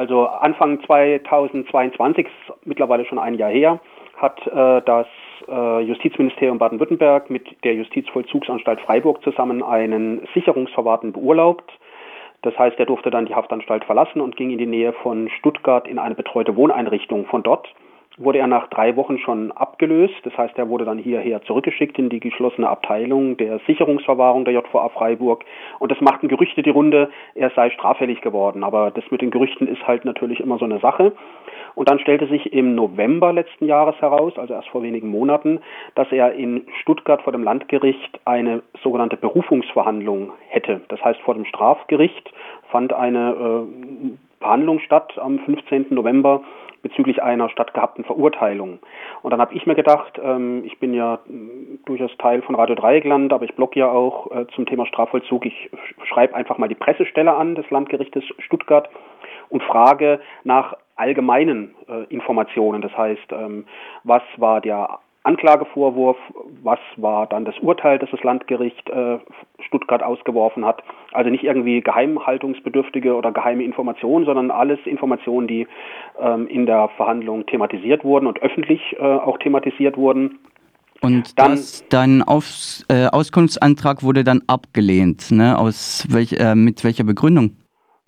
Also Anfang 2022, mittlerweile schon ein Jahr her, hat äh, das äh, Justizministerium Baden-Württemberg mit der Justizvollzugsanstalt Freiburg zusammen einen Sicherungsverwahrten beurlaubt. Das heißt, er durfte dann die Haftanstalt verlassen und ging in die Nähe von Stuttgart in eine betreute Wohneinrichtung. Von dort wurde er nach drei Wochen schon abgelöst. Das heißt, er wurde dann hierher zurückgeschickt in die geschlossene Abteilung der Sicherungsverwahrung der JVA Freiburg. Und das machten Gerüchte die Runde, er sei straffällig geworden. Aber das mit den Gerüchten ist halt natürlich immer so eine Sache. Und dann stellte sich im November letzten Jahres heraus, also erst vor wenigen Monaten, dass er in Stuttgart vor dem Landgericht eine sogenannte Berufungsverhandlung hätte. Das heißt, vor dem Strafgericht fand eine äh, Verhandlung statt am 15. November bezüglich einer stattgehabten Verurteilung. Und dann habe ich mir gedacht, ähm, ich bin ja durchaus Teil von Radio Dreieckland, aber ich blogge ja auch äh, zum Thema Strafvollzug. Ich schreibe einfach mal die Pressestelle an des Landgerichtes Stuttgart und frage nach allgemeinen äh, Informationen. Das heißt, ähm, was war der Anklagevorwurf, was war dann das Urteil, das das Landgericht äh, Stuttgart ausgeworfen hat. Also nicht irgendwie geheimhaltungsbedürftige oder geheime Informationen, sondern alles Informationen, die ähm, in der Verhandlung thematisiert wurden und öffentlich äh, auch thematisiert wurden. Und dann, das, dein Aus, äh, Auskunftsantrag wurde dann abgelehnt. Ne? Aus welch, äh, mit welcher Begründung?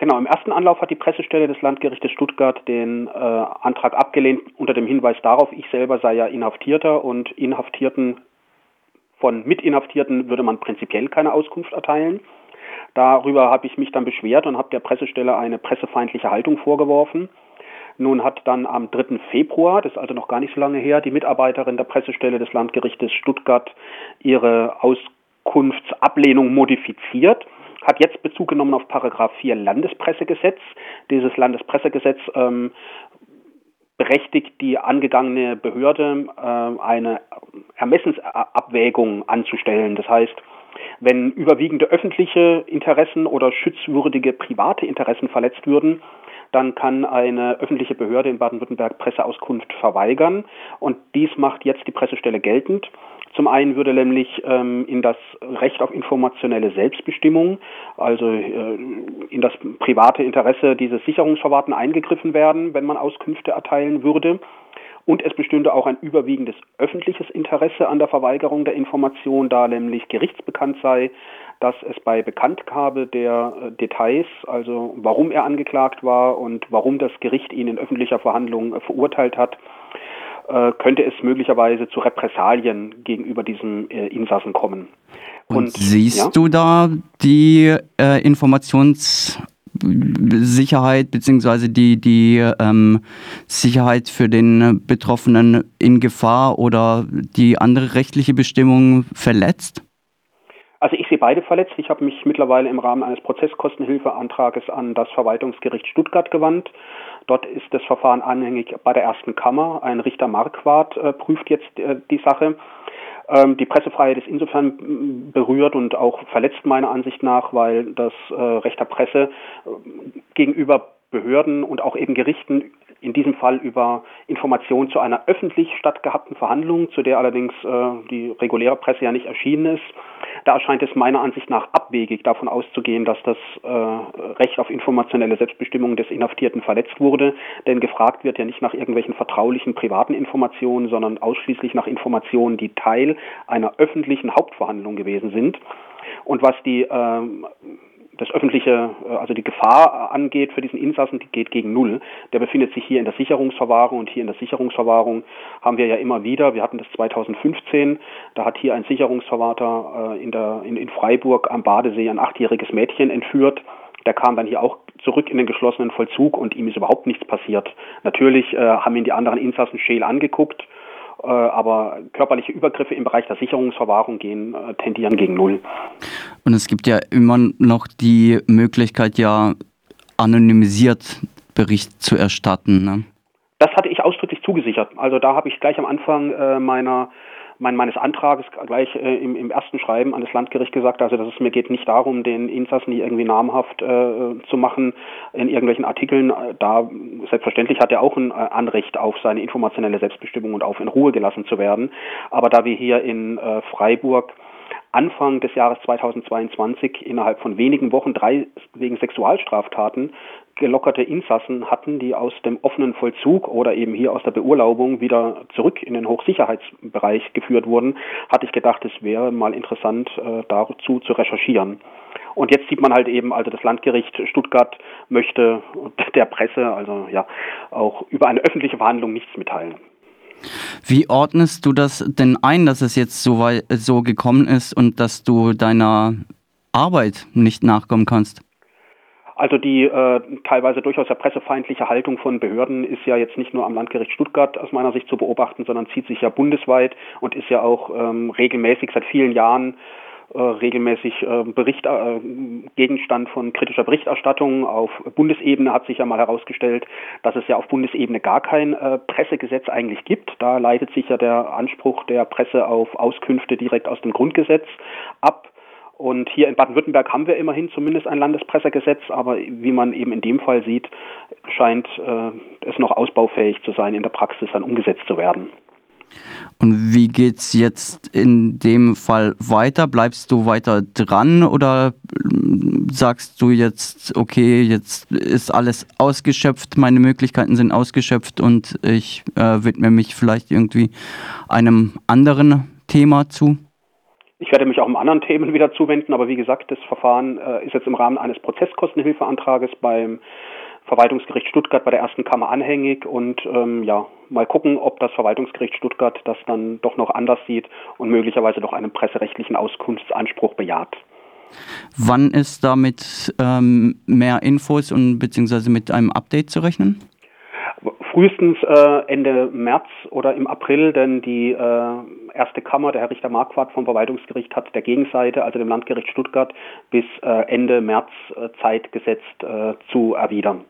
Genau, im ersten Anlauf hat die Pressestelle des Landgerichtes Stuttgart den äh, Antrag abgelehnt unter dem Hinweis darauf, ich selber sei ja Inhaftierter und Inhaftierten von Mitinhaftierten würde man prinzipiell keine Auskunft erteilen. Darüber habe ich mich dann beschwert und habe der Pressestelle eine pressefeindliche Haltung vorgeworfen. Nun hat dann am 3. Februar, das ist also noch gar nicht so lange her, die Mitarbeiterin der Pressestelle des Landgerichtes Stuttgart ihre Auskunftsablehnung modifiziert hat jetzt Bezug genommen auf Paragraph 4 Landespressegesetz. Dieses Landespressegesetz ähm, berechtigt die angegangene Behörde, äh, eine Ermessensabwägung anzustellen. Das heißt, wenn überwiegende öffentliche Interessen oder schützwürdige private Interessen verletzt würden, dann kann eine öffentliche Behörde in Baden-Württemberg Presseauskunft verweigern. Und dies macht jetzt die Pressestelle geltend. Zum einen würde nämlich ähm, in das Recht auf informationelle Selbstbestimmung, also äh, in das private Interesse dieses Sicherungsverwahrten eingegriffen werden, wenn man Auskünfte erteilen würde. Und es bestünde auch ein überwiegendes öffentliches Interesse an der Verweigerung der Information, da nämlich gerichtsbekannt sei, dass es bei Bekanntgabe der äh, Details, also warum er angeklagt war und warum das Gericht ihn in öffentlicher Verhandlung äh, verurteilt hat, könnte es möglicherweise zu Repressalien gegenüber diesem äh, Insassen kommen. Und, Und siehst ja? du da die äh, Informationssicherheit bzw. die, die ähm, Sicherheit für den Betroffenen in Gefahr oder die andere rechtliche Bestimmung verletzt? Also ich sehe beide verletzt. Ich habe mich mittlerweile im Rahmen eines Prozesskostenhilfeantrages an das Verwaltungsgericht Stuttgart gewandt Dort ist das Verfahren anhängig bei der ersten Kammer. Ein Richter Marquardt äh, prüft jetzt äh, die Sache. Ähm, die Pressefreiheit ist insofern berührt und auch verletzt meiner Ansicht nach, weil das äh, Recht der Presse äh, gegenüber Behörden und auch eben Gerichten in diesem Fall über Informationen zu einer öffentlich stattgehabten Verhandlung, zu der allerdings äh, die reguläre Presse ja nicht erschienen ist. Da erscheint es meiner Ansicht nach abwegig, davon auszugehen, dass das äh, Recht auf informationelle Selbstbestimmung des Inhaftierten verletzt wurde. Denn gefragt wird ja nicht nach irgendwelchen vertraulichen privaten Informationen, sondern ausschließlich nach Informationen, die Teil einer öffentlichen Hauptverhandlung gewesen sind. Und was die äh, das öffentliche, äh, also die Gefahr angeht für diesen Insassen, die geht gegen Null. Der befindet sich hier in der Sicherungsverwahrung und hier in der Sicherungsverwahrung haben wir ja immer wieder, wir hatten das 2015, da hat hier ein Sicherungsverwahrter äh, in, der, in, in Freiburg am Badesee ein achtjähriges Mädchen entführt. Der kam dann hier auch zurück in den geschlossenen Vollzug und ihm ist überhaupt nichts passiert. Natürlich äh, haben ihn die anderen Insassen scheel angeguckt äh, aber körperliche Übergriffe im Bereich der Sicherungsverwahrung gehen, äh, tendieren gegen Null. Und es gibt ja immer noch die Möglichkeit, ja anonymisiert Bericht zu erstatten. Ne? Das hatte ich ausdrücklich zugesichert. Also da habe ich gleich am Anfang äh, meiner mein, meines Antrages gleich äh, im, im ersten Schreiben an das Landgericht gesagt, also dass es mir geht nicht darum, den Insassen hier irgendwie namhaft äh, zu machen in irgendwelchen Artikeln. Da selbstverständlich hat er auch ein äh, Anrecht auf seine informationelle Selbstbestimmung und auf in Ruhe gelassen zu werden. Aber da wir hier in äh, Freiburg Anfang des Jahres 2022 innerhalb von wenigen Wochen drei wegen Sexualstraftaten gelockerte Insassen hatten, die aus dem offenen Vollzug oder eben hier aus der Beurlaubung wieder zurück in den Hochsicherheitsbereich geführt wurden, hatte ich gedacht, es wäre mal interessant, äh, dazu zu recherchieren. Und jetzt sieht man halt eben, also das Landgericht Stuttgart möchte der Presse, also ja, auch über eine öffentliche Verhandlung nichts mitteilen. Wie ordnest du das denn ein, dass es jetzt so, weit, so gekommen ist und dass du deiner Arbeit nicht nachkommen kannst? Also die äh, teilweise durchaus ja pressefeindliche Haltung von Behörden ist ja jetzt nicht nur am Landgericht Stuttgart aus meiner Sicht zu beobachten, sondern zieht sich ja bundesweit und ist ja auch ähm, regelmäßig seit vielen Jahren regelmäßig äh, Bericht, äh, Gegenstand von kritischer Berichterstattung. Auf Bundesebene hat sich ja mal herausgestellt, dass es ja auf Bundesebene gar kein äh, Pressegesetz eigentlich gibt. Da leitet sich ja der Anspruch der Presse auf Auskünfte direkt aus dem Grundgesetz ab. Und hier in Baden-Württemberg haben wir immerhin zumindest ein Landespressegesetz, aber wie man eben in dem Fall sieht, scheint äh, es noch ausbaufähig zu sein, in der Praxis dann umgesetzt zu werden. Und wie geht es jetzt in dem Fall weiter? Bleibst du weiter dran oder ähm, sagst du jetzt, okay, jetzt ist alles ausgeschöpft, meine Möglichkeiten sind ausgeschöpft und ich äh, widme mich vielleicht irgendwie einem anderen Thema zu? Ich werde mich auch um anderen Themen wieder zuwenden, aber wie gesagt, das Verfahren äh, ist jetzt im Rahmen eines Prozesskostenhilfeantrages beim Verwaltungsgericht Stuttgart bei der ersten Kammer anhängig und ähm, ja, mal gucken, ob das Verwaltungsgericht Stuttgart das dann doch noch anders sieht und möglicherweise doch einen presserechtlichen Auskunftsanspruch bejaht. Wann ist damit ähm, mehr Infos und beziehungsweise mit einem Update zu rechnen? Frühestens äh, Ende März oder im April, denn die äh, erste Kammer, der Herr Richter Marquardt vom Verwaltungsgericht, hat der Gegenseite, also dem Landgericht Stuttgart, bis äh, Ende März äh, Zeit gesetzt äh, zu erwidern.